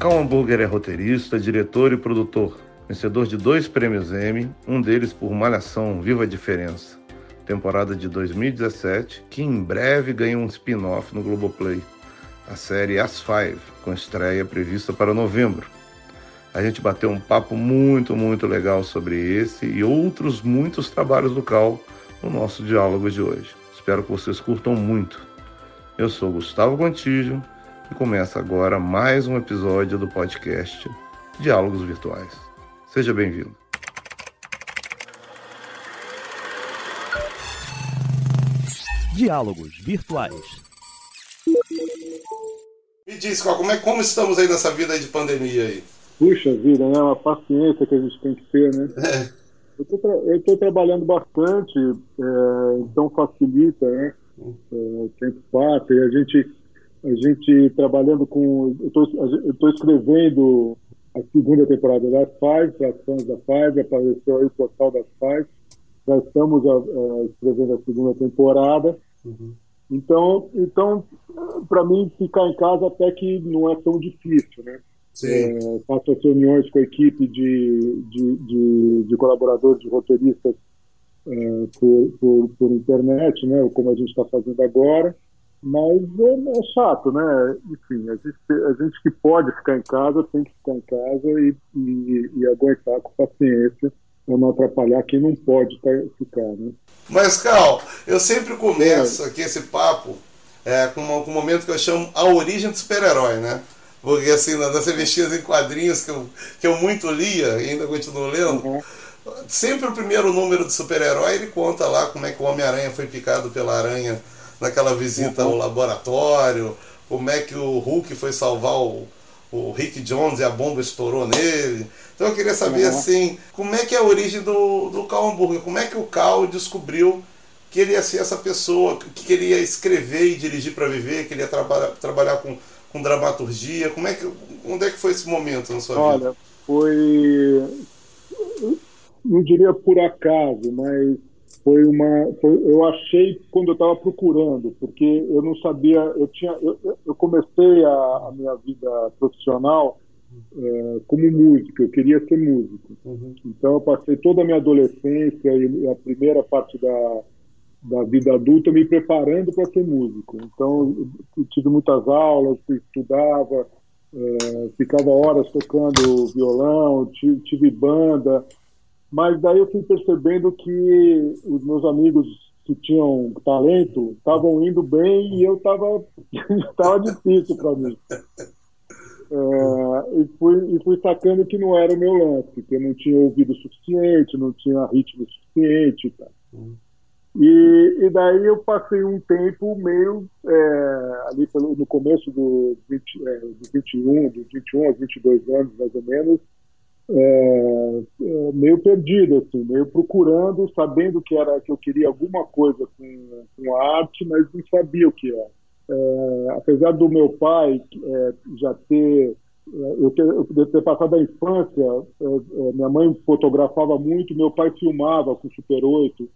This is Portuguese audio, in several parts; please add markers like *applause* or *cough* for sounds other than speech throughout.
Cal Hamburger é roteirista, diretor e produtor, vencedor de dois prêmios Emmy, um deles por Malhação Viva a Diferença, temporada de 2017, que em breve ganha um spin-off no Globoplay, a série As Five, com estreia prevista para novembro. A gente bateu um papo muito, muito legal sobre esse e outros muitos trabalhos do Cal no nosso diálogo de hoje. Espero que vocês curtam muito. Eu sou Gustavo Gontijo e começa agora mais um episódio do podcast Diálogos Virtuais. Seja bem-vindo. Diálogos Virtuais. Me diz, como, é, como estamos aí nessa vida aí de pandemia aí? Puxa vida, né? Uma paciência que a gente tem que ter, né? É. Eu estou trabalhando bastante, é, então facilita, né? É, o tempo passa e a gente a gente trabalhando com. Eu estou escrevendo a segunda temporada das Five, as fãs da Five, apareceu aí o portal das Five. Já estamos a, a, escrevendo a segunda temporada. Uhum. Então, então para mim, ficar em casa até que não é tão difícil, né? É, faço as reuniões com a equipe de, de, de, de colaboradores, de roteiristas é, por, por, por, internet, né? Como a gente está fazendo agora. Mas é, é, chato, né? Enfim, a gente, a gente que pode ficar em casa tem que ficar em casa e, e, e aguentar com paciência para não atrapalhar quem não pode ficar, né? Mas, Cal, eu sempre começo é. aqui esse papo é, com, uma, com um momento que eu chamo a origem do super-herói, né? Porque assim, nas revistinhas em quadrinhos que eu, que eu muito lia e ainda continuo lendo, uhum. sempre o primeiro número do super-herói ele conta lá como é que o Homem-Aranha foi picado pela aranha naquela visita ao laboratório, como é que o Hulk foi salvar o, o Rick Jones e a bomba estourou nele. Então eu queria saber uhum. assim, como é que é a origem do, do Cal Hamburger? Como é que o Cal descobriu que ele ia ser essa pessoa, que ele ia escrever e dirigir para viver, que ele ia traba trabalhar com, com dramaturgia? Como é que, onde é que foi esse momento na sua Olha, vida? Olha, foi não diria por acaso, mas foi uma foi, eu achei quando eu estava procurando porque eu não sabia eu tinha eu, eu comecei a, a, minha vida profissional é, como músico eu queria ser músico uhum. então eu passei toda a minha adolescência e a primeira parte da da vida adulta me preparando para ser músico então eu tive muitas aulas estudava é, ficava horas tocando violão tive, tive banda mas daí eu fui percebendo que os meus amigos que tinham talento estavam indo bem e eu estava *laughs* tava difícil para mim. É, e, fui, e fui sacando que não era o meu lance, que eu não tinha ouvido suficiente, não tinha ritmo suficiente. Tá? E, e daí eu passei um tempo meio é, ali pelo, no começo do, 20, é, do 21, dos 21 aos 22 anos, mais ou menos, é, é, meio perdido, assim, meio procurando, sabendo que era que eu queria alguma coisa com, com a arte, mas não sabia o que era. É, apesar do meu pai é, já ter é, eu ter, eu ter passado a infância, minha mãe fotografava muito, meu pai filmava com Super 8,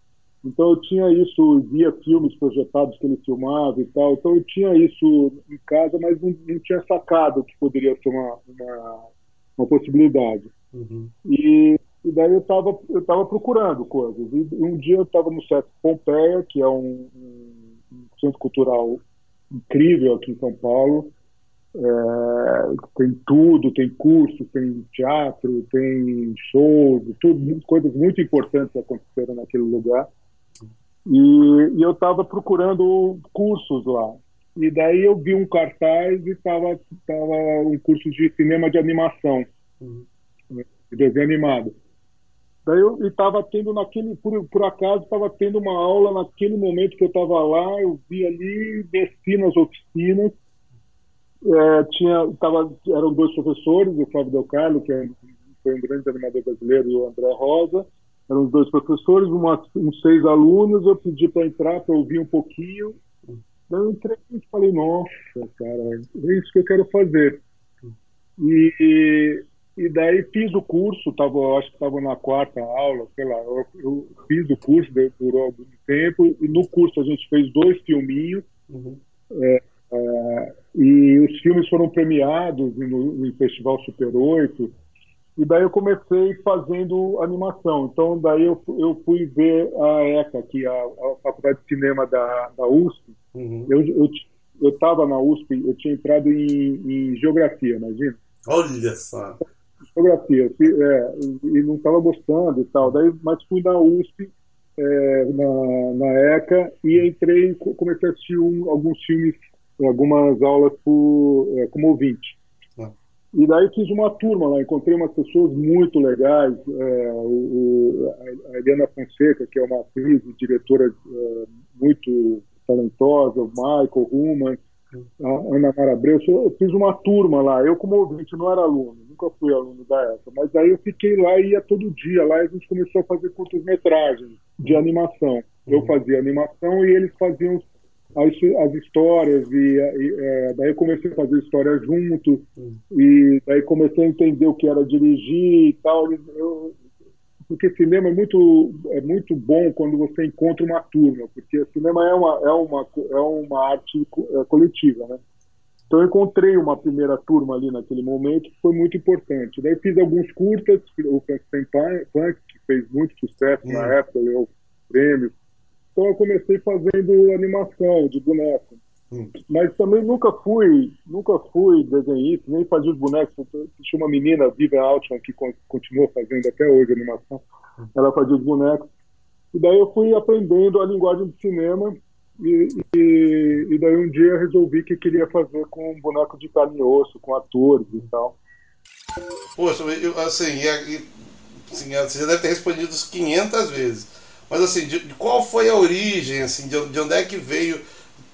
então eu tinha isso, via filmes projetados que ele filmava e tal, então eu tinha isso em casa, mas não, não tinha sacado que poderia ser uma, uma, uma possibilidade. Uhum. E, e, daí eu estava eu tava procurando coisas. E um dia eu estava no Sesc Pompeia, que é um, um, centro cultural incrível aqui em São Paulo. É, tem tudo, tem curso, tem teatro, tem shows, tudo, coisas muito importantes aconteceram naquele lugar. E, e eu estava procurando cursos lá. E daí eu vi um cartaz e estava tava um curso de cinema de animação. Uhum desenho animado. Daí eu estava tendo naquele, por, por acaso, estava tendo uma aula naquele momento que eu estava lá, eu vi ali, desci nas oficinas, é, tinha, tava, eram dois professores, o Flávio Del Carlo, que é, foi um grande animador brasileiro, e o André Rosa, eram os dois professores, uma, uns seis alunos, eu pedi para entrar, para ouvir um pouquinho, daí eu entrei e falei, nossa, cara, é isso que eu quero fazer. E, e daí fiz o curso, tava, acho que estava na quarta aula, sei lá, eu, eu fiz o curso, durou algum tempo, e no curso a gente fez dois filminhos, uhum. é, é, e os filmes foram premiados no, no Festival Super 8, e daí eu comecei fazendo animação. Então, daí eu, eu fui ver a ECA, que é a, a Faculdade de Cinema da, da USP. Uhum. Eu estava na USP, eu tinha entrado em, em Geografia, imagina. Olha só! Geografia, é, e não estava gostando e tal. Daí, mas fui na USP, é, na, na ECA, e entrei, comecei a assistir um, alguns filmes, algumas aulas por, é, como ouvinte. E daí fiz uma turma lá, encontrei umas pessoas muito legais, é, o, a Eliana Fonseca, que é uma atriz e diretora é, muito talentosa, o Michael Ruman, a Ana Mara Abreu, eu fiz uma turma lá, eu como ouvinte, não era aluno, nunca fui aluno da ESA, mas daí eu fiquei lá e ia todo dia lá a gente começou a fazer curtas-metragens de animação. Eu uhum. fazia animação e eles faziam as, as histórias e, e é, daí eu comecei a fazer história junto hum. e daí comecei a entender o que era dirigir e tal eu, porque cinema é muito é muito bom quando você encontra uma turma porque cinema é uma é uma é uma arte é, coletiva né então eu encontrei uma primeira turma ali naquele momento que foi muito importante daí fiz alguns curtas o Frankenstein Punk que fez muito sucesso na hum. época ganhou prêmios então eu comecei fazendo animação de boneco. Hum. Mas também nunca fui, nunca fui desenhista, nem fazia os bonecos. Tinha uma menina, Vivian Altman, que continua fazendo até hoje animação. Ela fazia os bonecos. E daí eu fui aprendendo a linguagem do cinema e, e, e, daí um dia resolvi que queria fazer com um boneco de carne e osso, com atores e tal. Poxa, eu, assim, assim, você já deve ter respondido isso 500 vezes. Mas assim, de, qual foi a origem, assim, de, de onde é que veio,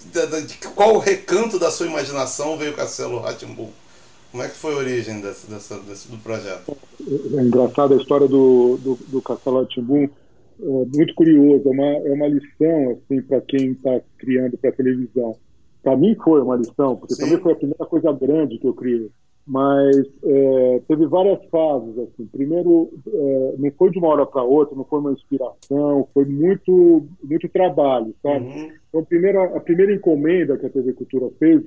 de, de, qual recanto da sua imaginação veio o Castelo Ratimbu? Como é que foi a origem desse, do projeto? É engraçado a história do, do, do Castelo Ratimbu, é muito curioso, é uma, é uma lição assim, para quem está criando para televisão. Para mim foi uma lição, porque Sim. também foi a primeira coisa grande que eu criei mas é, teve várias fases assim primeiro é, não foi de uma hora para outra não foi uma inspiração foi muito muito trabalho sabe uhum. então a primeira a primeira encomenda que a TV Cultura fez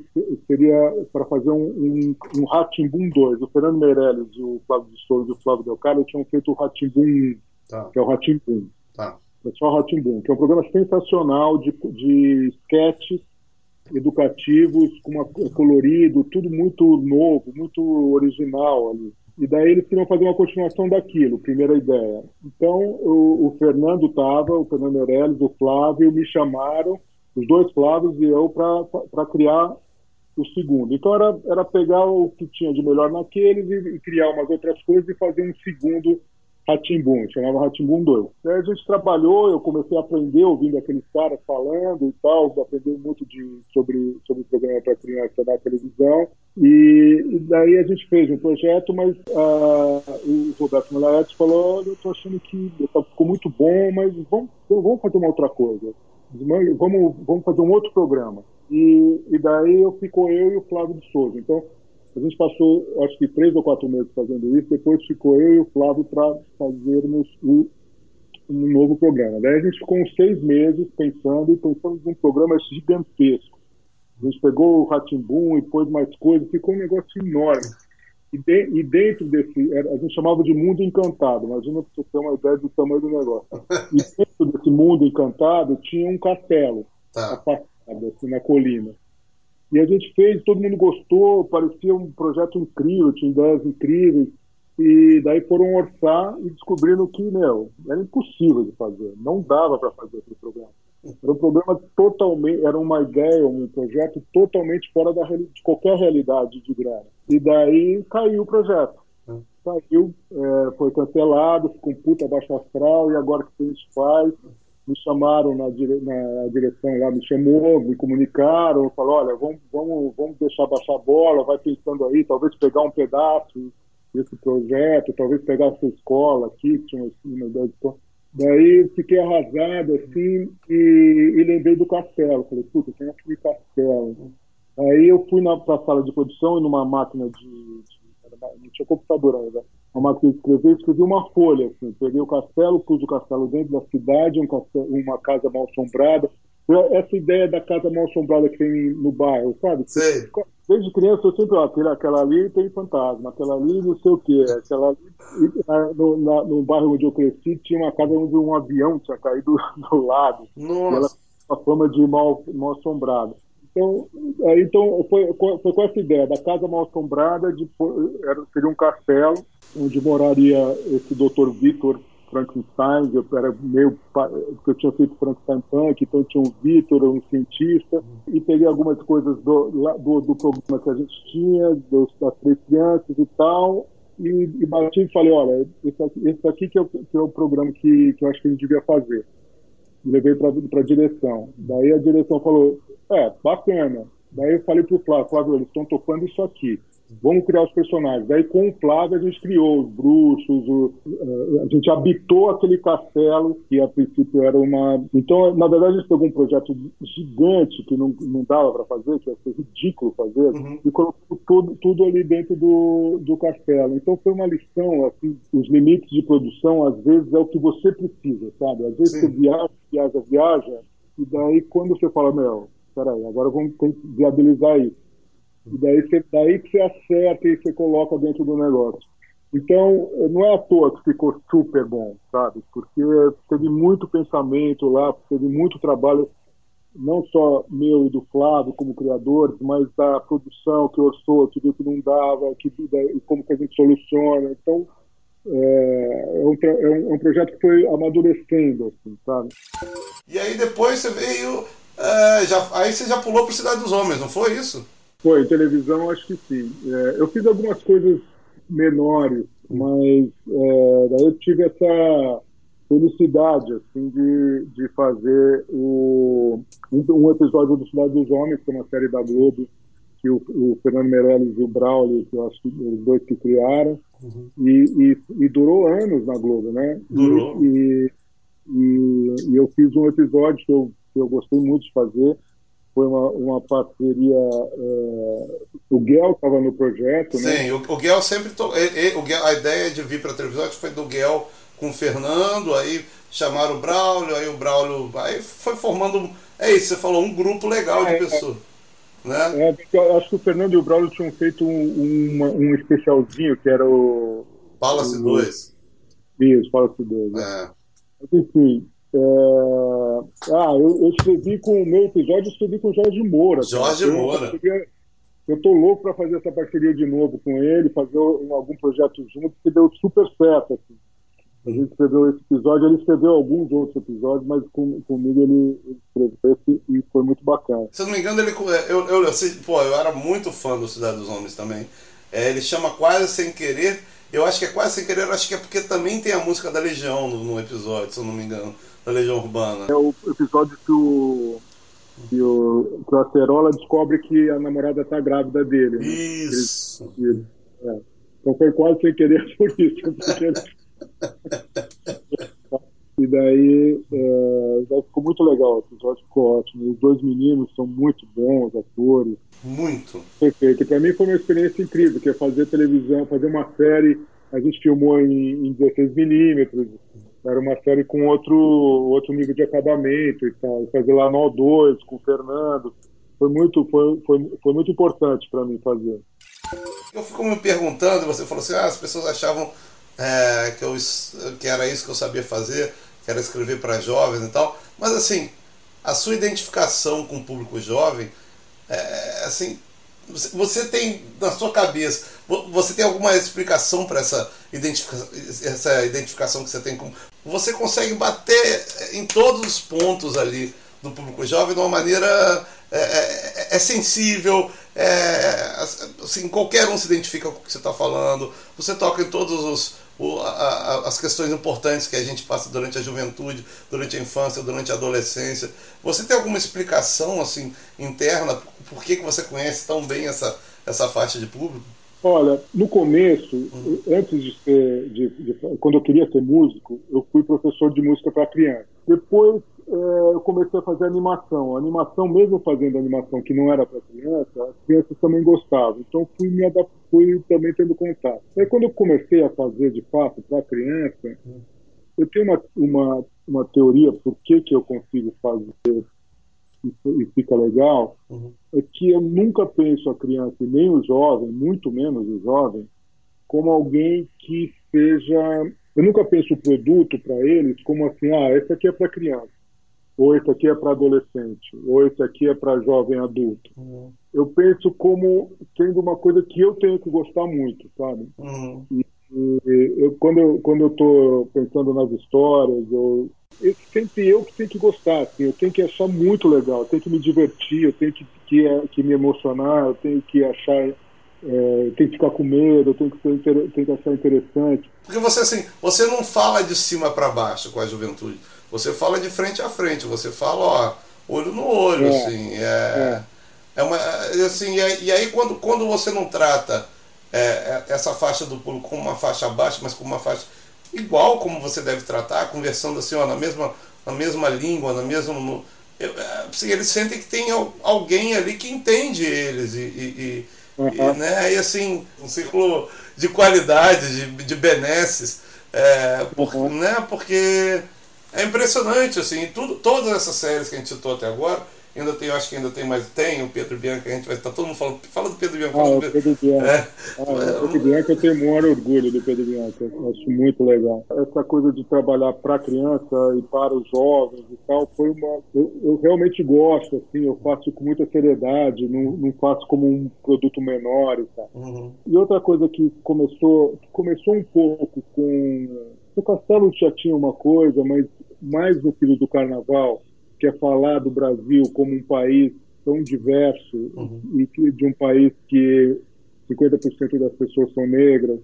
seria para fazer um um, um Ratimbum 2 o Fernando Meirelles o Flávio de Souza e o Flávio Del Carlo tinham feito o Ratimbum 1 tá. que é o Ratimbum tá. só o Ratimbum que é um programa sensacional de de sketches educativos, com uma, colorido, tudo muito novo, muito original ali. E daí eles queriam fazer uma continuação daquilo, primeira ideia. Então o, o Fernando estava, o Fernando Meirelles, o Flávio me chamaram, os dois Flávios e eu, para criar o segundo. Então era, era pegar o que tinha de melhor naqueles e, e criar umas outras coisas e fazer um segundo Ratimbum, chamava Ratimbum 2. Aí a gente trabalhou, eu comecei a aprender ouvindo aqueles caras falando e tal, aprender muito de, sobre, sobre o programa para criança da televisão. E, e, daí a gente fez um projeto, mas uh, o Roberto Melaetes falou: Olha, eu estou achando que ficou muito bom, mas vamos, vamos fazer uma outra coisa. Vamos, vamos fazer um outro programa. E, e daí ficou eu e o Flávio de Souza. Então, a gente passou, acho que três ou quatro meses fazendo isso, depois ficou eu e o Flávio para fazermos o, um novo programa. Daí a gente ficou uns seis meses pensando e pensando num programa gigantesco. A gente pegou o Ratimbum e pôs mais coisas, ficou um negócio enorme. E, de, e dentro desse, a gente chamava de mundo encantado, imagina para você ter uma ideia do tamanho do negócio. E dentro desse mundo encantado tinha um castelo, tá. afastado, assim, na colina. E a gente fez, todo mundo gostou, parecia um projeto incrível, tinha ideias incríveis. E daí foram orçar e descobriram que, meu, era impossível de fazer, não dava para fazer aquele programa. Era um programa totalmente, era uma ideia, um projeto totalmente fora da, de qualquer realidade de grana. E daí caiu o projeto. Caiu, é, foi cancelado, ficou um puta baixo astral, e agora o que a gente faz? Me chamaram na, dire, na direção lá, me chamou, me comunicaram, falou, olha, vamos, vamos, vamos deixar baixar a bola, vai pensando aí, talvez pegar um pedaço desse projeto, talvez pegar a sua escola aqui, tinha uma ideia de Daí fiquei arrasado, assim, e, e lembrei do castelo. Falei, puta, tem aquele castelo. Aí eu fui na pra sala de produção e numa máquina de, de não tinha computador ainda. Uma máquina de escrever, escrevi uma folha, assim. Peguei o castelo, pus o castelo dentro da cidade, um castelo, uma casa mal assombrada, essa ideia da casa mal assombrada que tem no bairro, sabe? Sei. Desde criança eu sempre, ó, aquela ali tem fantasma, aquela ali não sei o quê, aquela ali. No, na, no bairro onde eu cresci tinha uma casa onde um avião tinha caído *laughs* do lado. Nossa. E ela a fama de mal, mal assombrada. Então, então foi, foi com essa ideia da casa mal assombrada, de, era, seria um castelo onde moraria esse doutor Vitor Frankenstein, eu era meio porque eu tinha feito Frankenstein Punk, então tinha um Vitor, um cientista, e peguei algumas coisas do, do, do programa que a gente tinha, dos, das três crianças e tal, e, e bati e falei, olha, esse aqui, esse aqui que, é o, que é o programa que, que eu acho que a gente devia fazer. Levei para a direção. Daí a direção falou, é, bacana. Daí eu falei para o Flávio, Flávio, eles estão tocando isso aqui vamos criar os personagens. Daí, com o Flávio, a gente criou os bruxos, o, uh, a gente habitou aquele castelo, que a princípio era uma. Então, na verdade, a gente pegou um projeto gigante que não, não dava para fazer, que ia ser ridículo fazer, uhum. e colocou tudo, tudo ali dentro do, do castelo. Então, foi uma lição, assim, os limites de produção, às vezes, é o que você precisa, sabe? Às vezes Sim. você viaja, viaja, viaja, e daí, quando você fala, meu, peraí, agora vamos viabilizar isso e daí, você, daí você acerta e você coloca dentro do negócio. Então, não é à toa que ficou super bom, sabe? Porque teve muito pensamento lá, teve muito trabalho, não só meu e do Flávio como criadores, mas da produção que orçou, que viu que não dava, que, como que a gente soluciona. Então, é, é, um, é, um, é um projeto que foi amadurecendo, assim, sabe? E aí depois você veio, é, já, aí você já pulou para Cidade dos Homens, não foi isso? Foi, televisão acho que sim. É, eu fiz algumas coisas menores, mas é, daí eu tive essa felicidade assim de, de fazer o, um, um, episódio do Cidade dos Homens, que é uma série da Globo, que o, o Fernando Meirelles e o Braulio, que eu acho que os dois que criaram, uhum. e, e, e, durou anos na Globo, né? Durou. E, e, e eu fiz um episódio que eu, que eu gostei muito de fazer, foi uma, uma parceria. É, o Guel estava no projeto, Sim, né? Sim, o, o Guel sempre. To, ele, o Guel, a ideia de vir para a televisão foi do Guel com o Fernando, aí chamaram o Braulio, aí o Braulio. Aí foi formando. É isso, você falou, um grupo legal é, de pessoas. É, né? é, eu acho que o Fernando e o Braulio tinham feito um, um, um especialzinho que era o. Palace 2. Isso, Palace 2. Né? É. Enfim, é... Ah, eu, eu, escrevi com o meu episódio, eu escrevi com o Jorge Moura. Jorge Moura. Eu estou louco para fazer essa parceria de novo com ele, fazer algum projeto junto, que deu super certo. Assim. A gente escreveu esse episódio, ele escreveu alguns outros episódios, mas com, comigo ele, ele escreveu esse e foi muito bacana. Se eu não me engano, ele, eu, eu, eu, pô, eu era muito fã do Cidade dos Homens também. É, ele chama Quase Sem Querer. Eu acho que é Quase Sem Querer, acho que é porque também tem a música da Legião no, no episódio, se eu não me engano da Legião Urbana. É o episódio que o, que o, que o Acerola descobre que a namorada tá grávida dele. Né? Isso. Ele, é. Então foi quase sem querer por isso. Porque... *laughs* e daí, é, ficou muito legal, o episódio ficou ótimo. Os dois meninos são muito bons atores. Muito. Perfeito. Para mim foi uma experiência incrível, que é fazer televisão, fazer uma série. A gente filmou em, em 16 milímetros, era uma série com outro, outro nível de acabamento e tal. Fazer lá no O2 com o Fernando. Foi muito, foi, foi, foi muito importante para mim fazer. Eu fico me perguntando, você falou assim, ah, as pessoas achavam é, que, eu, que era isso que eu sabia fazer, que era escrever para jovens e tal. Mas assim, a sua identificação com o público jovem, é, assim, você tem na sua cabeça, você tem alguma explicação para essa, identifica essa identificação que você tem com. Você consegue bater em todos os pontos ali do público jovem de uma maneira. É, é, é sensível, é, assim, qualquer um se identifica com o que você está falando, você toca em todos os, o, a, as questões importantes que a gente passa durante a juventude, durante a infância, durante a adolescência. Você tem alguma explicação assim interna por que, que você conhece tão bem essa, essa faixa de público? Olha, no começo, uhum. antes de ser, de, de, quando eu queria ser músico, eu fui professor de música para criança. Depois é, eu comecei a fazer animação. A animação, mesmo fazendo animação que não era para criança, as crianças também gostavam. Então fui me fui também tendo contato. Aí quando eu comecei a fazer de fato para criança, eu tenho uma, uma, uma teoria por que, que eu consigo fazer e, fica legal, uhum. é que eu nunca penso a criança, e nem o jovem, muito menos o jovem, como alguém que seja. Eu nunca penso o produto para eles como assim, ah, esse aqui é para criança, ou esse aqui é para adolescente, ou esse aqui é para jovem adulto. Uhum. Eu penso como sendo uma coisa que eu tenho que gostar muito, sabe? Uhum. E, e eu, quando eu quando eu estou pensando nas histórias, eu, eu, sempre eu que tenho que gostar, assim, eu tenho que achar muito legal, eu tenho que me divertir, eu tenho que, que, que me emocionar, eu tenho que achar é, tem que ficar com medo, tem que, ser, tem que achar interessante. Porque você assim, você não fala de cima para baixo com a juventude, você fala de frente a frente, você fala, ó, olho no olho, é, assim, é, é. é uma, assim, e aí quando, quando você não trata é, essa faixa do pulo como uma faixa baixa, mas como uma faixa igual como você deve tratar, conversando assim, ó, na mesma, na mesma língua, na mesma no, assim, eles sentem que tem alguém ali que entende eles e, e, Uhum. E, né, e assim, um ciclo de qualidade, de, de benesses, é, por, uhum. né, porque é impressionante, assim, tudo, todas essas séries que a gente citou até agora, Ainda tem, eu acho que ainda tem mais. Tem o Pedro Bianca, a gente vai estar tá todo mundo falando. Fala do Pedro Bianca. Ah, o Pedro, Bianca. É. Ah, o Pedro Bianca eu tenho o maior orgulho do Pedro Bianca. Eu acho muito legal. Essa coisa de trabalhar para a criança e para os jovens e tal, foi uma. Eu, eu, realmente gosto, assim, eu faço com muita seriedade, não, não faço como um produto menor e tal. Uhum. E outra coisa que começou, que começou um pouco com. O Castelo já tinha uma coisa, mas mais no filho do carnaval quer é falar do Brasil como um país tão diverso uhum. e que, de um país que 50% das pessoas são negras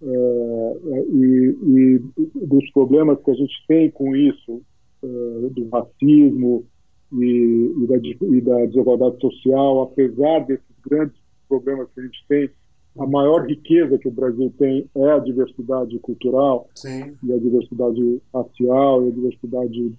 uh, e, e, dos problemas que a gente tem com isso, uh, do racismo e, e, da, e da desigualdade social, apesar desses grandes problemas que a gente tem, a maior riqueza que o Brasil tem é a diversidade cultural Sim. e a diversidade racial e a diversidade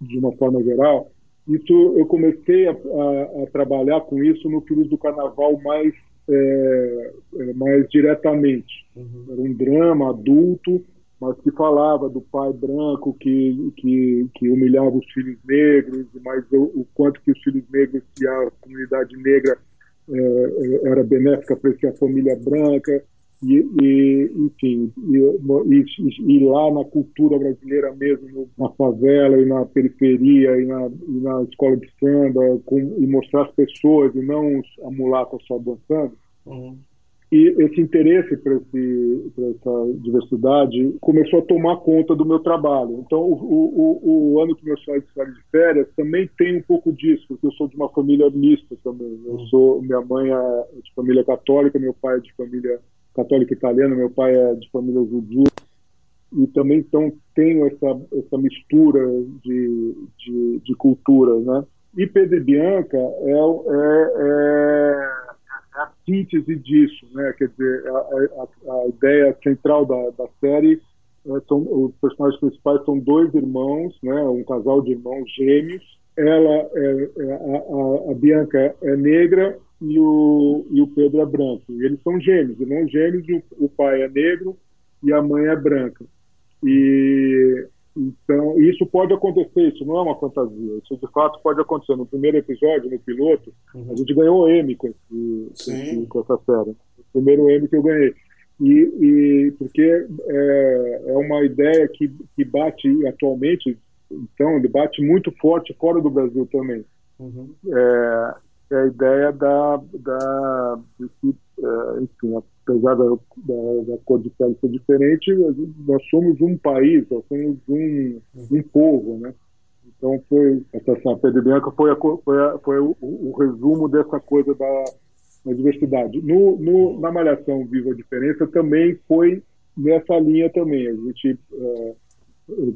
de uma forma geral, isso eu comecei a, a, a trabalhar com isso no período do Carnaval mais é, é, mais diretamente. Uhum. Era um drama adulto, mas que falava do pai branco que, que, que humilhava os filhos negros, mas o, o, quanto que os filhos negros e a comunidade negra é, é era benéfica para a família branca. E, e enfim, e, e, lá na cultura brasileira mesmo, na favela e na periferia e na, e na escola de samba, com, e mostrar as pessoas e não a mulata só dançando. Uhum. E esse interesse por, por, essa diversidade começou a tomar conta do meu trabalho. Então, o, o, o ano que meus pais saíram de férias também tem um pouco disso, porque eu sou de uma família mista também. Eu uhum. sou, minha mãe é de família católica, meu pai é de família católico italiano, meu pai é de família judia, e também então tenho essa, essa mistura de, de, de culturas, né? E Pedro Bianca é, é, é, a síntese disso, né? Quer dizer, a, a, a ideia central da, da série é, são os personagens principais são dois irmãos, né? Um casal de irmãos gêmeos. Ela é, é a, a Bianca é negra e o, e o Pedro é branco. E eles são gêmeos, irmãos gêmeos, e o, o pai é negro e a mãe é branca. E então, isso pode acontecer, isso não é uma fantasia, isso de fato pode acontecer. No primeiro episódio, no piloto, uhum. a gente ganhou o M com, esse, com, essa série. O primeiro M que eu ganhei. E, e porque é, é uma ideia que, que bate atualmente, então, ele bate muito forte fora do Brasil também. Uhum. É, é a ideia da, da de que, é, enfim, apesar da, da, da, cor de pele ser diferente, nós somos um país, nós somos um, um povo, né? Então foi essa Pedro Bianca foi, a, foi, a, foi o, o, resumo dessa coisa da, da diversidade. No, no, na Malhação Viva a Diferença também foi nessa linha também. A gente é,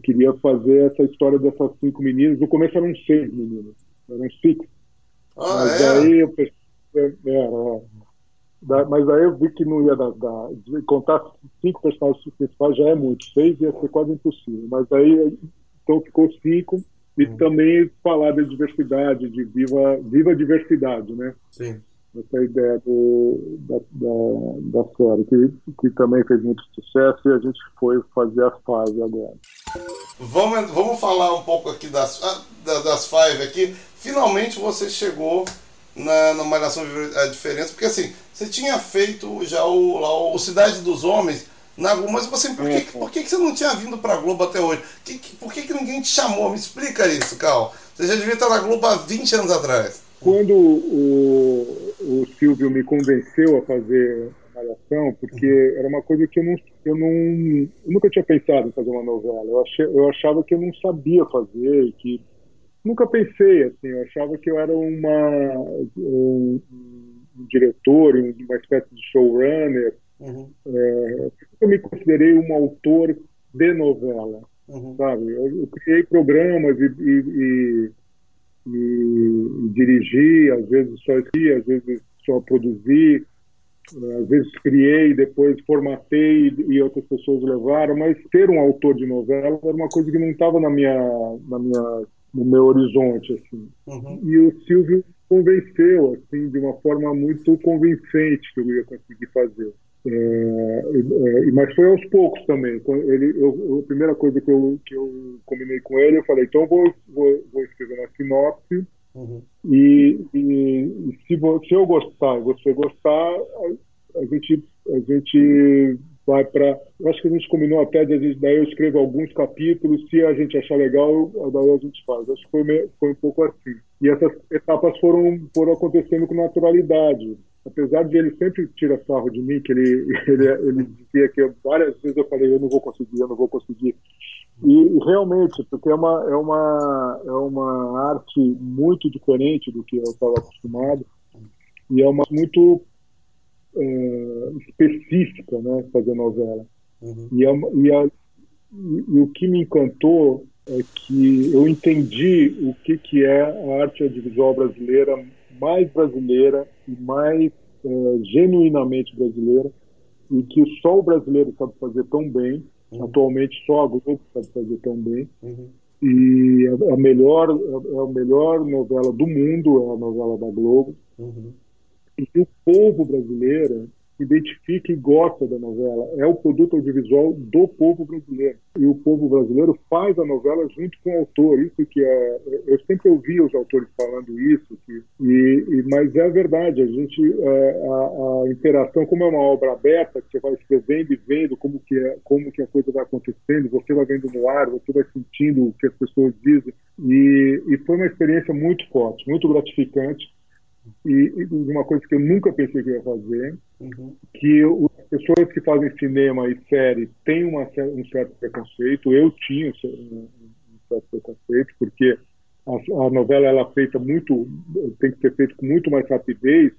queria fazer essa história dessas cinco meninas. No começo eram seis meninas, eram cinco ah, mas é? aí eu pensei, é, é, mas aí eu vi que não ia dar, dar, contar cinco personagens principais já é muito, seis ia ser quase impossível. Mas aí então ficou cinco e hum. também falar da diversidade, de viva, viva diversidade, né? Sim. Essa ideia do, da, da, da série, que, que também fez muito sucesso e a gente foi fazer as fases agora. Vamos, vamos falar um pouco aqui das, ah, das five aqui. Finalmente você chegou na, na Malhação a Diferença, porque assim, você tinha feito já o, lá, o Cidade dos Homens na Globo, mas você, por, que, por que, que você não tinha vindo para a Globo até hoje? Que, que, por que, que ninguém te chamou? Me explica isso, Cal. Você já devia estar na Globo há 20 anos atrás. Quando o, o Silvio me convenceu a fazer a Malhação, porque era uma coisa que eu não, eu não eu nunca tinha pensado em fazer uma novela. Eu, achei, eu achava que eu não sabia fazer, que nunca pensei assim. Eu achava que eu era uma um, um diretor, uma espécie de showrunner. Uhum. É, eu me considerei um autor de novela, uhum. sabe? Eu, eu, criei programas e, e, e, e, dirigi, às vezes só escrevi, às vezes só produzi, às vezes criei, depois formatei e outras pessoas levaram, mas ter um autor de novela era uma coisa que não estava na minha, na minha no meu horizonte, assim. Uhum. E o Silvio convenceu, assim, de uma forma muito convincente que eu ia conseguir fazer. É, é, mas foi aos poucos também. Ele, eu, a primeira coisa que eu, que eu combinei com ele, eu falei, então vou, vou, vou escrever uma sinopse uhum. e, e, se, se, eu gostar e você gostar, a, a, gente, a gente vai para. Acho que a gente combinou até, de, daí eu escrevo alguns capítulos, se a gente achar legal, daí a gente faz. Acho que foi, meio, foi um pouco assim. E essas etapas foram, foram acontecendo com naturalidade. Apesar de ele sempre tirar sarro de mim, que ele, *laughs* ele, ele dizia que várias vezes eu falei, eu não vou conseguir, eu não vou conseguir. E realmente, porque é uma, é, uma, é uma arte muito diferente do que eu estava acostumado, e é uma muito é, específica, né, fazer novela. Uhum. E, a, e, a, e, o que me encantou é que eu entendi o que, que é a arte audiovisual brasileira mais brasileira e mais é, genuinamente brasileira e que só o brasileiro sabe fazer tão bem. Uhum. Atualmente só a Globo sabe fazer tão bem. Uhum. E a, a, melhor a, a melhor novela do mundo é a novela da Globo. Uhum. E o povo brasileiro identifica e gosta da novela. É o produto audiovisual do povo brasileiro. E o povo brasileiro faz a novela junto com o autor. Isso que é. Eu sempre ouvi os autores falando isso, que, e, e mas é verdade. A gente. É, a, a, interação, como é uma obra aberta, que você vai escrevendo e vendo como que, é, como que a coisa vai acontecendo, você vai vendo no ar, você vai sentindo o que as pessoas dizem. E, e foi uma experiência muito forte, muito gratificante e, e uma coisa que eu nunca pensei que ia fazer, uhum. que as pessoas que fazem cinema e série têm uma, um certo preconceito, eu tinha um, um certo preconceito, porque a, a, novela ela é feita muito, tem que ser feita com muito mais rapidez,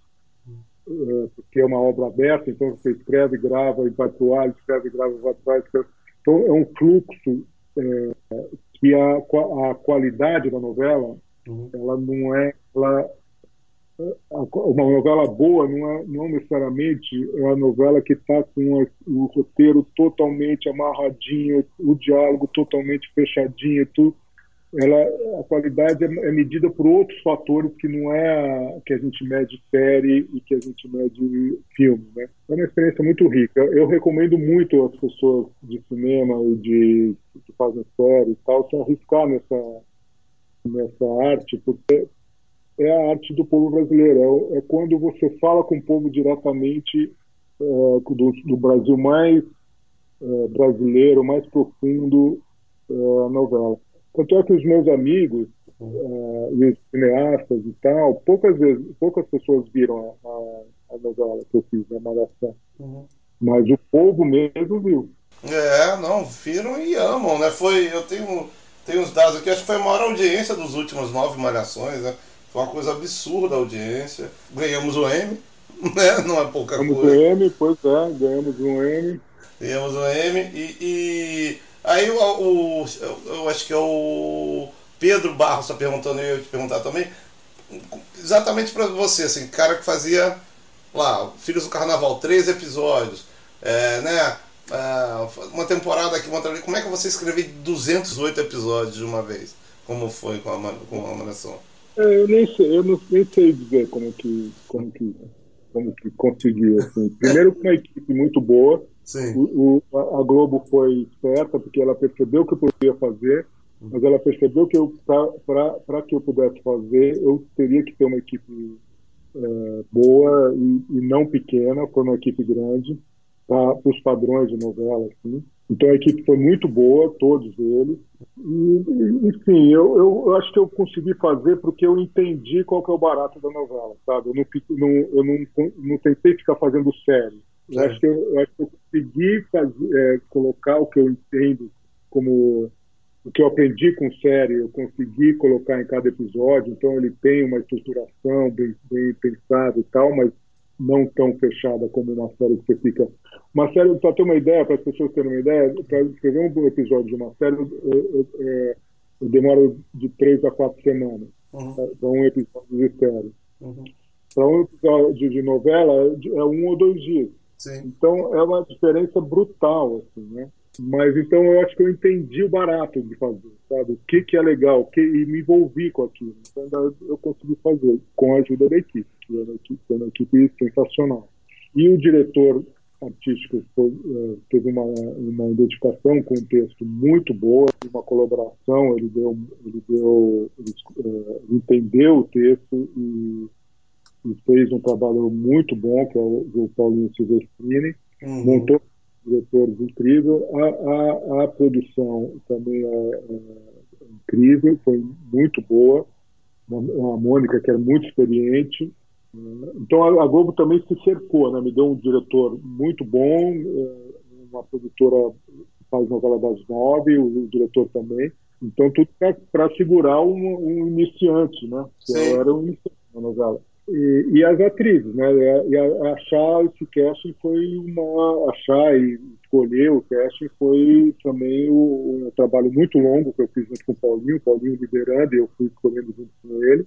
uh, porque é uma obra aberta, então você escreve, grava e vai para o ar, escreve, grava e vai para o ar. Então é um fluxo é, que a, a qualidade da novela, uhum. ela não é, ela uma novela boa não é, não necessariamente é a novela que está com o roteiro totalmente amarradinho, o diálogo totalmente fechadinho, tudo. Ela, a qualidade é, é medida por outros fatores que não é a, que a gente mede série e que a gente mede filme. Né? É uma experiência muito rica. Eu recomendo muito às pessoas de cinema e de que fazem série e tal se arriscar nessa nessa arte, porque é a arte do povo brasileiro. É, é quando você fala com o povo diretamente é, do, do, Brasil mais é, brasileiro, mais profundo é, a novela. Tanto é que os meus amigos, é, e os cineastas e tal, poucas vezes, poucas pessoas viram a, a, a novela que eu fiz, a Malhação. Uhum. Mas o povo mesmo viu. É, não, viram e amam, né? Foi, eu tenho, tenho uns dados aqui, acho que foi a maior audiência dos últimos nove malhações, né? Foi uma coisa absurda a audiência. Ganhamos o M, *laughs* né? Não é pouca ganhamos coisa. Ganhamos o M, pois é, ganhamos um M. Ganhamos o M e, e aí o, o, eu acho que é o Pedro Barros está perguntando, eu ia te perguntar também, exatamente para você, assim, cara que fazia lá, Filhos do Carnaval, três episódios, é, né? É, uma temporada aqui, uma outra ali. Como é que você escreveu 208 episódios de uma vez? Como foi com a, com a Malhação? É, eu nem sei, eu não, nem sei dizer como que, como que, como que conseguiu. Assim. Primeiro com uma equipe muito boa. O, o, a Globo foi esperta porque ela percebeu o que podia fazer mas ela percebeu que para que eu pudesse fazer, eu teria que ter uma equipe é, boa e, e, não pequena, foi uma equipe grande, para os padrões de novela. Assim. Então a equipe foi muito boa, todos eles. E, enfim, eu, eu, acho que eu consegui fazer porque eu entendi qual que é o barato da novela, sabe? Eu não, não, eu não, não tentei ficar fazendo série. Eu, acho que eu, eu, acho que eu consegui fazer, é, colocar o que eu entendo como o que eu aprendi com série, eu consegui colocar em cada episódio. Então ele tem uma estruturação bem, bem pensada e tal, mas não tão fechada como uma série que você fica. Uma série, para ter uma ideia, para as pessoas terem uma ideia, para escrever um episódio de uma série, eu, eu, eu, eu demoro de três a quatro semanas uhum. para um episódio de série. Uhum. Para um episódio de novela, é um ou dois dias. Sim. Então é uma diferença brutal, assim, né? Mas então eu acho que eu entendi o barato de fazer, sabe? O que, que é legal, que, e me envolvi com aquilo. Então eu consegui fazer, com a ajuda da equipe, uma equipe, uma sensacional. E o diretor artístico foi, é, teve uma, uma identificação com um texto muito boa, uma colaboração, ele deu, ele deu, ele, é, entendeu o texto e, e, fez um trabalho muito bom, que é o, o Paulinho Silvestrini, uhum. montou diretores incrível. A, a, a produção também é, é, incrível, foi muito boa. Uma, Mônica que era muito experiente. Então a, Globo também se cercou, né? me deu um diretor muito bom, é, uma produtora faz novela das nove, o, diretor também. Então tudo para segurar um, um, iniciante, né? Que era um iniciante na novela. E, e, as atrizes, né? E, a, achar esse casting foi uma achar e escolher o casting foi também o, um trabalho muito longo que eu fiz junto com o Paulinho, o Paulinho liderando e eu fui escolhendo junto com ele.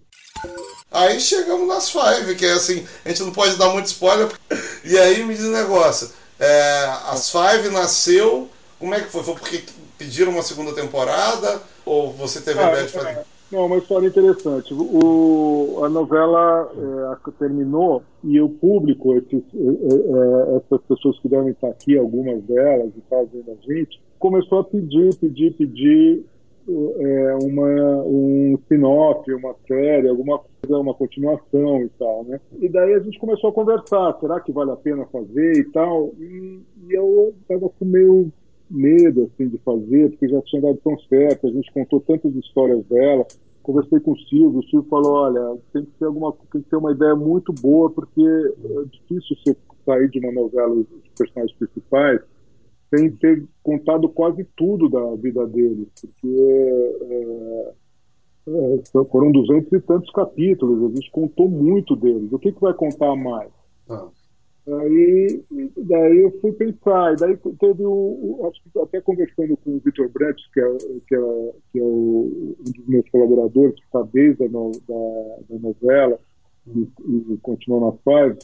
Aí chegamos nas Five, que é assim, a gente não pode dar muito spoiler. *laughs* E aí me diz um negócio, é, as Five nasceu, como é que foi? Foi porque pediram uma segunda temporada ou você teve ah, a ideia de fazer? É. Não, uma história interessante. O, a novela é, terminou e o público, esses, é, é, essas pessoas que devem estar aqui, algumas delas e tal, vendo a gente, começou a pedir, pedir, pedir é, uma, um spin-off, uma série, alguma coisa, uma continuação e tal, né? E daí a gente começou a conversar, será que vale a pena fazer e tal? E, e eu estava com meio medo assim de fazer, porque já tinha dado tão certo, a gente contou tantas histórias dela. Conversei com o Silvio, o Silvio falou, olha, tem que ter alguma, tem que ter uma ideia muito boa, porque é difícil você sair de uma novela os personagens principais sem ter contado quase tudo da vida deles, porque é, é, foram duzentos e tantos capítulos, a gente contou muito deles. O que, que vai contar mais? Ah. Aí, daí eu fui pensar, e daí teve o, acho que até conversando com o Vitor Brantes, que é, que é, que é o, um dos meus colaboradores, que está desde a no, da, da, novela e, e continua na fase,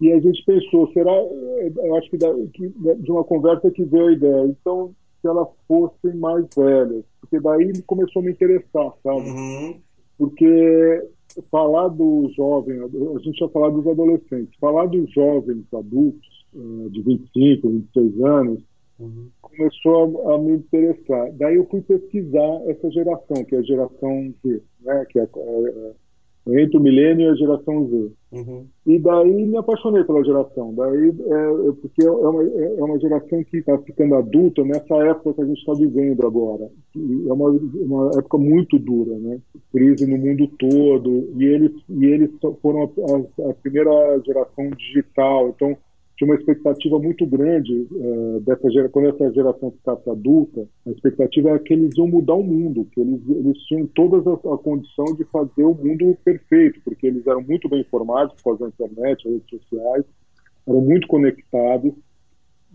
e a gente pensou, será, eu acho que, da, que de uma conversa que veio a ideia, então se elas fossem mais velhas, porque daí começou a me interessar, sabe? Uhum. Porque falar do jovem, a gente já falado dos adolescentes, falar dos jovens adultos eh, de 25, 26 anos, uhum. começou a, a, me interessar. Daí eu fui pesquisar essa geração, que é a geração Z, né, que é, é, é entre o milênio e a geração Z. Uhum. E daí me apaixonei pela geração. Daí, é, porque é uma, é uma geração que está ficando adulta nessa época que a gente está vivendo agora. E é uma, uma época muito dura, né? Crise no mundo todo. E eles, e eles foram a, a, a primeira geração digital. Então, tinha uma expectativa muito grande uh, dessa geração, quando essa geração ficasse adulta, a expectativa era que eles iam mudar o mundo, que eles, eles tinham toda a, a, condição de fazer o mundo perfeito, porque eles eram muito bem informados por causa da internet, redes sociais, eram muito conectados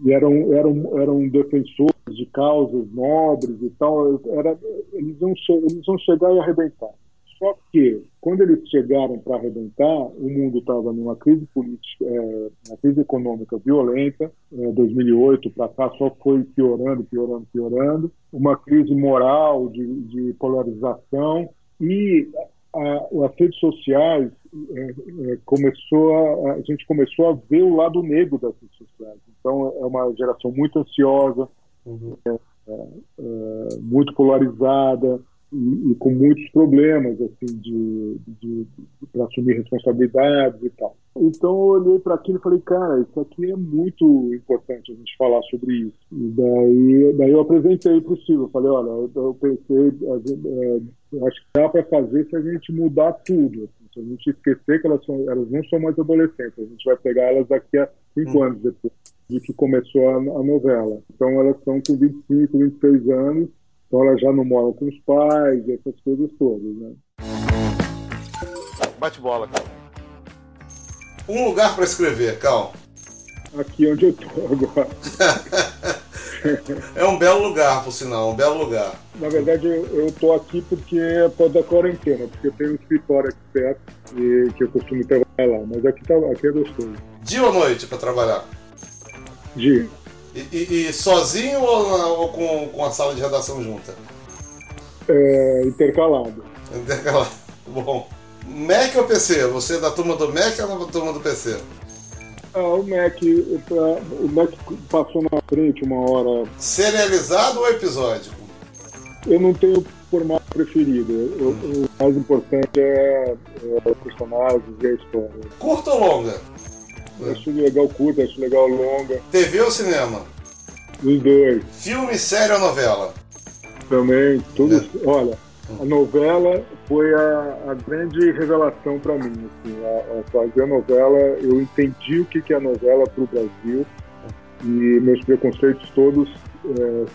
e eram, eram, eram defensores de causas nobres e tal. Era, eles, iam, eles iam chegar e arrebentar. Só que, quando eles chegaram para arrebentar, o mundo estava numa crise política, é, uma crise econômica violenta, é, 2008 para cá só foi piorando, piorando, piorando, uma crise moral de, de polarização e a, as redes sociais é, é, começou a, a gente começou a ver o lado negro das redes sociais. Então é uma geração muito ansiosa, uhum. é, é, muito polarizada e, e, com muitos problemas assim de, de, de assumir responsabilidades e tal. Então eu olhei para aquilo e falei, cara, isso aqui é muito importante a gente falar sobre isso. E daí, daí eu apresentei para o Silvio, falei, olha, eu pensei, eu acho que dá para fazer se a gente mudar tudo. Assim, se a gente esquecer que elas, são, elas não são mais adolescentes, a gente vai pegar elas daqui a cinco hum. anos depois de que começou a, a novela. Então elas estão com 25, 26 anos, então elas já não moram com os pais, essas coisas todas, né? Bate bola, cara. Um lugar para escrever, Cal. Aqui onde eu tô agora. *laughs* é um belo lugar, por sinal, um belo lugar. Na verdade, eu, eu tô aqui porque é por da quarentena, porque eu tenho um escritório aqui perto e que eu costumo trabalhar lá. Mas aqui, tá, aqui é gostoso. Dia ou noite para trabalhar? Dia. E, e, sozinho ou, ou, com, com a sala de redação junta? É, intercalado. Intercalado. *laughs* Bom. Mac ou PC? Você é da turma do Mac ou da turma do PC? Ah, o Mac, o Mac passou na frente uma hora. Serializado ou episódico? Eu não tenho formato preferido. Eu, hum. O mais importante é, é os personagens e a história. Curta ou longa? Acho legal curta, acho legal longa. TV ou cinema? Os dois. Filme, série ou novela? Também, todos. É. Olha, a novela foi a, a grande revelação para mim. Assim, a, a, fazer a novela, eu entendi o que, que é a novela para o Brasil e meus preconceitos todos é, é,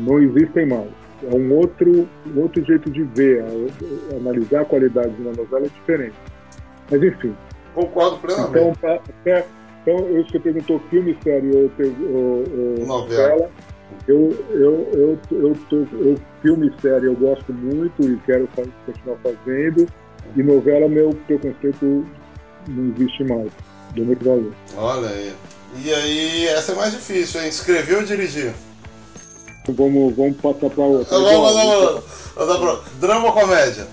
não existem mais. É um outro, um outro jeito de ver, a, analisar a qualidade de uma novela é diferente. Mas enfim. Concordo plenamente. Então, até, então você perguntou filme, série ou, ou, novela. eu, eu, eu, eu, tô, eu filme e série eu gosto muito e quero continuar fazendo. E novela, meu preconceito não existe mais. Deu muito valor. Olha aí. E aí, essa é mais difícil, hein? Escrever ou dirigir? Vamos, vamos passar para outra. Vamos, vamos, vamos. Drama ou comédia?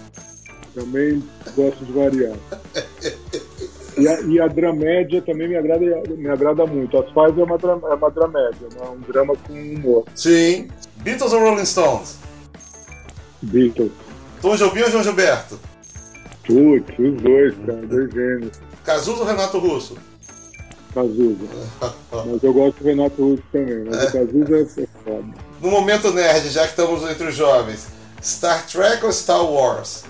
Também gosto de variar. *laughs* E a, e a dramédia também me agrada, me agrada muito. As Five é uma, é uma dramédia, é um drama com humor. Sim. Beatles ou Rolling Stones? Beatles. Tom Jobim ou João Gilberto? Putz, os dois, cara, dois gênios. Cazuza ou Renato Russo? Cazuza. *laughs* mas eu gosto do Renato Russo também, mas é. o Cazuza é foda. No momento nerd, já que estamos entre os jovens, Star Trek ou Star Wars?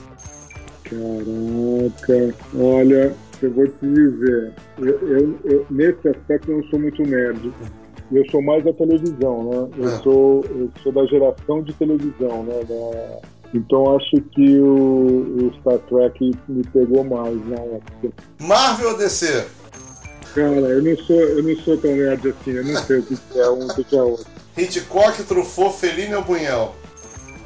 Caraca, olha, eu vou te dizer, eu, eu, eu, nesse aspecto eu não sou muito nerd. Eu sou mais da televisão, né? Eu, é. sou, eu sou da geração de televisão, né? Da, então acho que o, o, Star Trek me pegou mais na né? época. Marvel ou DC? Cara, eu não sou, eu não sou tão nerd assim, eu não sei o que é um o que é outro. Hitchcock, Truffaut, Fellini ou Bunhel?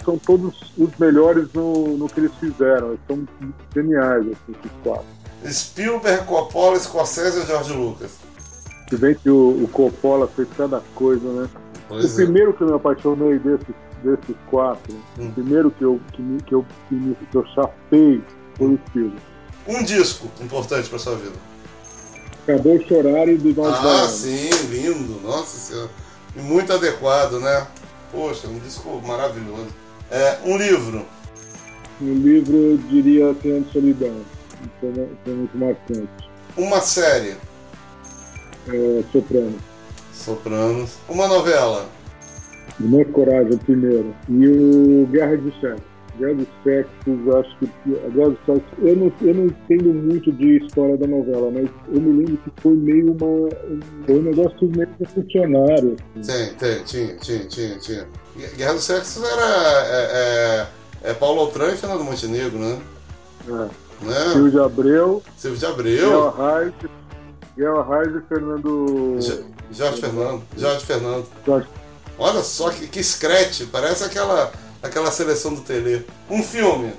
São todos os melhores no, no que eles fizeram, eles são geniais, assim, esses quatro. Spielberg, Coppola, Scorsese ou George Lucas? Se bem que o, o Coppola fez cada coisa, né? Pois o é. primeiro que eu me apaixonei desses, desses quatro, hum. o primeiro que eu, que, que, eu, que, eu chapei foi o Spielberg. Um disco importante para sua vida? Acabou chorar e do Nós Ah, sim, lindo, nossa senhora. E muito adequado, né? Poxa, um disco maravilhoso. É, um livro? Um livro, eu diria, Tem Solidão foi, foi muito marcante. Uma série? É, Sopranos. Sopranos. Uma novela? Uma Coragem, o primeiro. E o Guerra de Sexo. Guerra dos Sexos, acho que. Guerra dos Sexos, eu não, eu não entendo muito de história da novela, mas eu me lembro que foi meio uma. Foi um negócio meio revolucionário. Assim. Sim, tinha, tinha, tinha, tinha. Guerra dos Sexos era. É, é, é Paulo Outran e Fernando Montenegro, né? É. Né? Silvio de Abreu. Silvio de Abreu. Guel Reis e Fernando. Jorge Fernando. Jorge Fernando. Jorge. Olha só que, que scratch, parece aquela, aquela seleção do Tele. Um filme.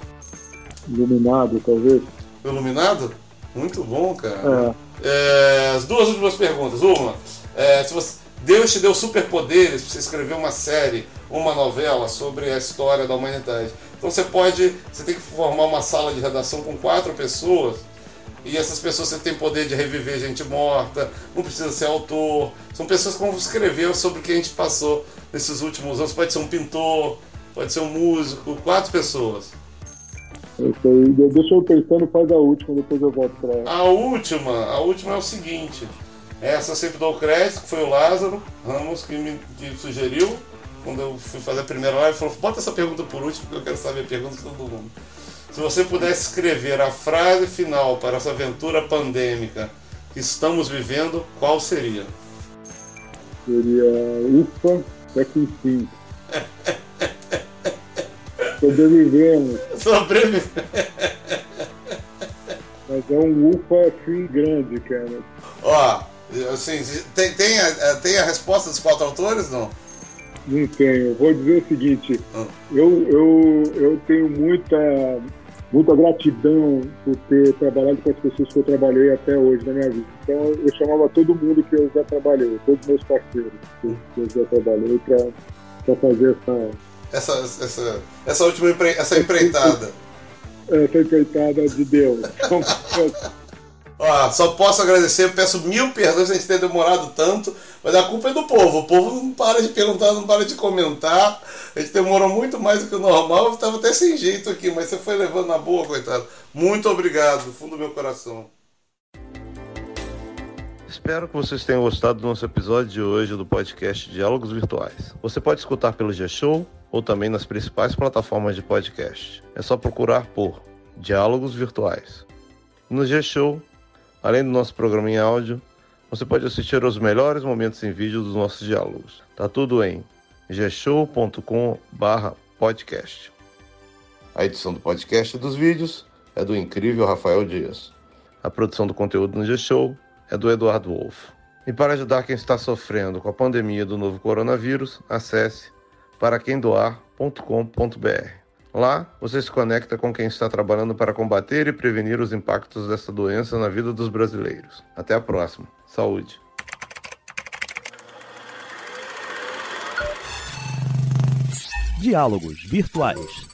Iluminado, talvez. Iluminado? Muito bom, cara. É. É, as duas últimas perguntas. Uma, é, se você, Deus te deu superpoderes para você escrever uma série, uma novela sobre a história da humanidade. Então você pode, você tem que formar uma sala de redação com quatro pessoas. e essas pessoas têm poder de reviver gente morta, não precisa ser autor. São pessoas que vão escrever sobre o que a gente passou nesses últimos anos. Pode ser um pintor, pode ser um músico, quatro pessoas. Deixa eu pensando, faz a última, depois eu volto para A última, a última é o seguinte. Essa sempre dou crédito, que foi o Lázaro Ramos que me que sugeriu. Quando eu fui fazer a primeira live, falou: bota essa pergunta por último, porque eu quero saber a pergunta de todo mundo. Se você pudesse escrever a frase final para essa aventura pandêmica que estamos vivendo, qual seria? Seria ufa, é que enfim. *laughs* Sobrevivemos. Sobrevivemos. Mas é um ufa assim grande, cara. Ó, assim, tem, tem, a, tem a resposta dos quatro autores, não? Não tenho. Vou dizer o seguinte, hum. eu, eu, eu tenho muita, muita gratidão por ter trabalhado com as pessoas que eu trabalhei até hoje na minha vida. Então eu chamava todo mundo que eu já trabalhei, todos meus parceiros que eu já trabalhei para fazer essa essa, essa, essa última empre... essa empreitada? Essa empreitada de Deus. *laughs* Ó, só posso agradecer, peço mil perdões a gente ter demorado tanto, mas a culpa é do povo. O povo não para de perguntar, não para de comentar. A gente demorou muito mais do que o normal, eu estava até sem jeito aqui, mas você foi levando na boa, coitado. Muito obrigado, do fundo do meu coração. Espero que vocês tenham gostado do nosso episódio de hoje do podcast Diálogos Virtuais. Você pode escutar pelo G-Show ou também nas principais plataformas de podcast. É só procurar por Diálogos Virtuais. No G-Show, além do nosso programa em áudio, você pode assistir aos melhores momentos em vídeo dos nossos diálogos. Tá tudo em gshow.com/podcast. A edição do podcast e dos vídeos é do incrível Rafael Dias. A produção do conteúdo no G-Show é do Eduardo Wolff. E para ajudar quem está sofrendo com a pandemia do novo coronavírus, acesse paraquemdoar.com.br. Lá você se conecta com quem está trabalhando para combater e prevenir os impactos dessa doença na vida dos brasileiros. Até a próxima. Saúde. Diálogos Virtuais.